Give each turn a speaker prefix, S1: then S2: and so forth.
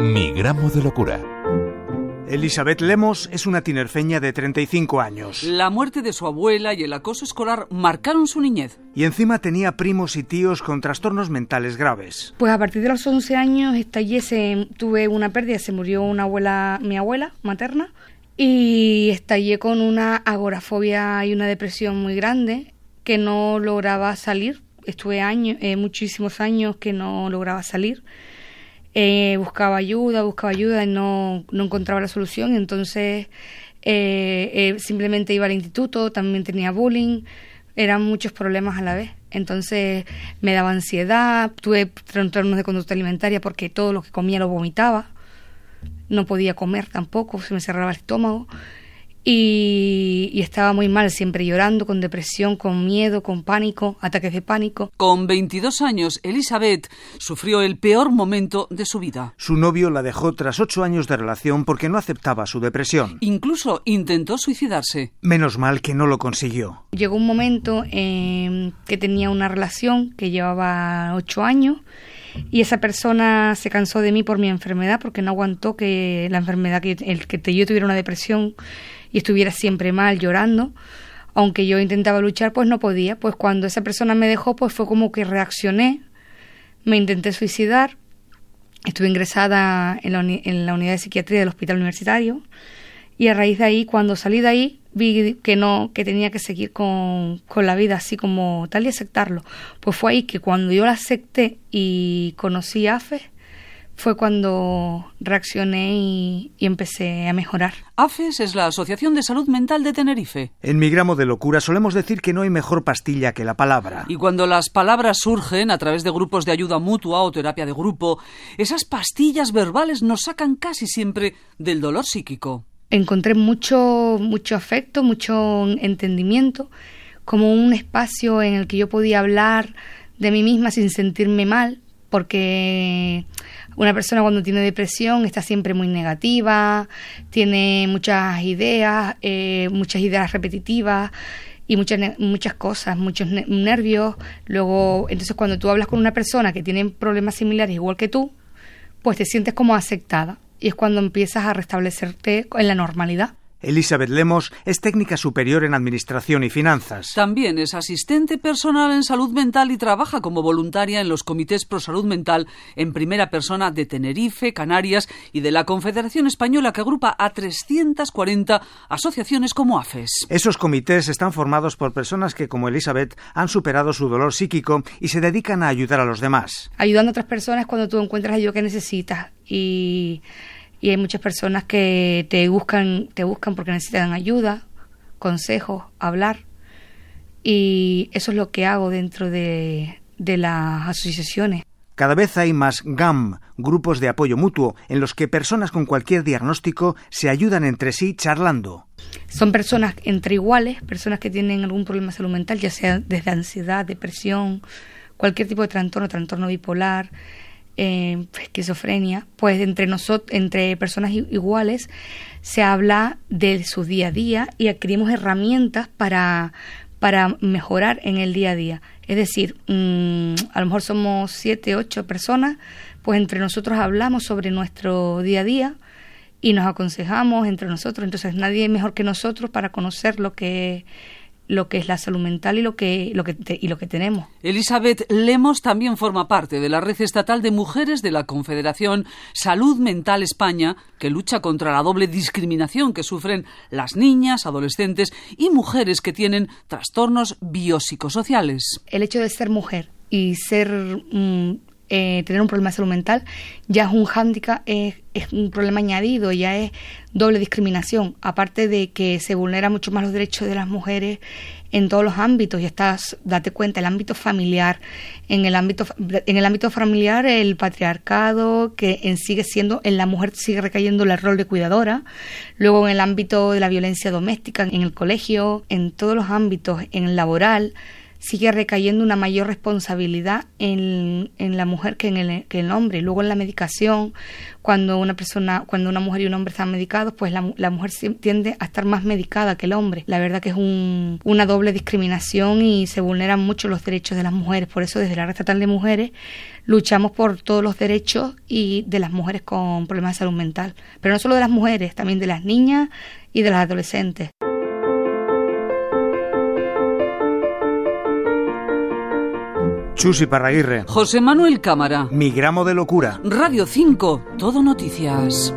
S1: Mi gramo de locura.
S2: Elizabeth Lemos es una tinerfeña de 35 años.
S3: La muerte de su abuela y el acoso escolar marcaron su niñez.
S2: Y encima tenía primos y tíos con trastornos mentales graves.
S4: Pues a partir de los 11 años estallé, se, tuve una pérdida, se murió una abuela, mi abuela materna, y estallé con una agorafobia y una depresión muy grande que no lograba salir. Estuve años, eh, muchísimos años que no lograba salir. Eh, buscaba ayuda, buscaba ayuda y no, no encontraba la solución. Entonces eh, eh, simplemente iba al instituto, también tenía bullying, eran muchos problemas a la vez. Entonces me daba ansiedad, tuve trastornos de conducta alimentaria porque todo lo que comía lo vomitaba, no podía comer tampoco, se me cerraba el estómago y, estaba muy mal, siempre llorando, con depresión, con miedo, con pánico, ataques de pánico.
S3: Con 22 años, Elizabeth sufrió el peor momento de su vida.
S2: Su novio la dejó tras ocho años de relación porque no aceptaba su depresión.
S3: Incluso intentó suicidarse.
S2: Menos mal que no lo consiguió.
S4: Llegó un momento en que tenía una relación que llevaba ocho años y esa persona se cansó de mí por mi enfermedad porque no aguantó que la enfermedad que el que yo tuviera una depresión y estuviera siempre mal llorando. Aunque yo intentaba luchar pues no podía. Pues cuando esa persona me dejó pues fue como que reaccioné. Me intenté suicidar. Estuve ingresada en la, unidad de psiquiatría del hospital universitario. Y a raíz de ahí cuando salí de ahí vi que no que tenía que seguir con, con la vida así como tal y aceptarlo. Pues fue ahí que cuando yo la acepté y conocí a AFE fue cuando reaccioné y, empecé a mejorar.
S3: AFES es la Asociación de Salud Mental de Tenerife.
S2: En mi gramo de locura solemos decir que no hay mejor pastilla que la palabra.
S3: Y cuando las palabras surgen a través de grupos de ayuda mutua o terapia de grupo, esas pastillas verbales nos sacan casi siempre del dolor psíquico.
S4: Encontré mucho, mucho afecto, mucho entendimiento, como un espacio en el que yo podía hablar de mí misma sin sentirme mal, porque una persona cuando tiene depresión está siempre muy negativa, tiene muchas ideas, eh, muchas ideas repetitivas y muchas, muchas cosas, muchos nervios. Luego, entonces cuando tú hablas con una persona que tiene problemas similares igual que tú, pues te sientes como aceptada y es cuando empiezas a restablecerte en la normalidad.
S2: Elizabeth Lemos es técnica superior en Administración y Finanzas.
S3: También es asistente personal en salud mental y trabaja como voluntaria en los comités pro salud mental en primera persona de Tenerife, Canarias y de la Confederación Española que agrupa a 340 asociaciones como AFES.
S2: Esos comités están formados por personas que, como Elizabeth, han superado su dolor psíquico y se dedican a ayudar a los demás.
S4: Ayudando a otras personas cuando tú encuentras ayuda que necesitas y y hay muchas personas que te buscan, te buscan porque necesitan ayuda, consejos, hablar. Y eso es lo que hago dentro de, de las asociaciones.
S2: Cada vez hay más GAM, grupos de apoyo mutuo, en los que personas con cualquier diagnóstico se ayudan entre sí charlando.
S4: Son personas entre iguales, personas que tienen algún problema de salud mental, ya sea desde ansiedad, depresión, cualquier tipo de trastorno, trastorno bipolar, eh, esquizofrenia, pues entre nosotros, entre personas iguales, se habla de su día a día y adquirimos herramientas para, para mejorar en el día a día. Es decir, mm, a lo mejor somos siete, ocho personas, pues entre nosotros hablamos sobre nuestro día a día y nos aconsejamos entre nosotros. Entonces nadie mejor que nosotros para conocer lo que lo que es la salud mental y lo que, lo que y lo que tenemos.
S3: Elizabeth Lemos también forma parte de la red estatal de mujeres de la Confederación Salud Mental España, que lucha contra la doble discriminación que sufren las niñas, adolescentes y mujeres que tienen trastornos biopsicosociales.
S4: El hecho de ser mujer y ser mm, eh, tener un problema de salud mental ya es un hándicap, es, un problema añadido, ya es doble discriminación, aparte de que se vulnera mucho más los derechos de las mujeres en todos los ámbitos, y estás, date cuenta, el ámbito familiar, en el ámbito, en el ámbito familiar el patriarcado, que sigue siendo, en la mujer sigue recayendo el rol de cuidadora, luego en el ámbito de la violencia doméstica, en el colegio, en todos los ámbitos, en el laboral, sigue recayendo una mayor responsabilidad en, la mujer que en, el, que el hombre. Luego en la medicación, cuando una persona, cuando una mujer y un hombre están medicados, pues la, la mujer tiende a estar más medicada que el hombre. La verdad que es un, una doble discriminación y se vulneran mucho los derechos de las mujeres. Por eso desde la Red Estatal de Mujeres luchamos por todos los derechos y de las mujeres con problemas de salud mental. Pero no solo de las mujeres, también de las niñas y de las adolescentes.
S2: Chusi Parraguirre.
S3: José Manuel Cámara.
S2: Mi gramo de locura.
S3: Radio 5, todo noticias.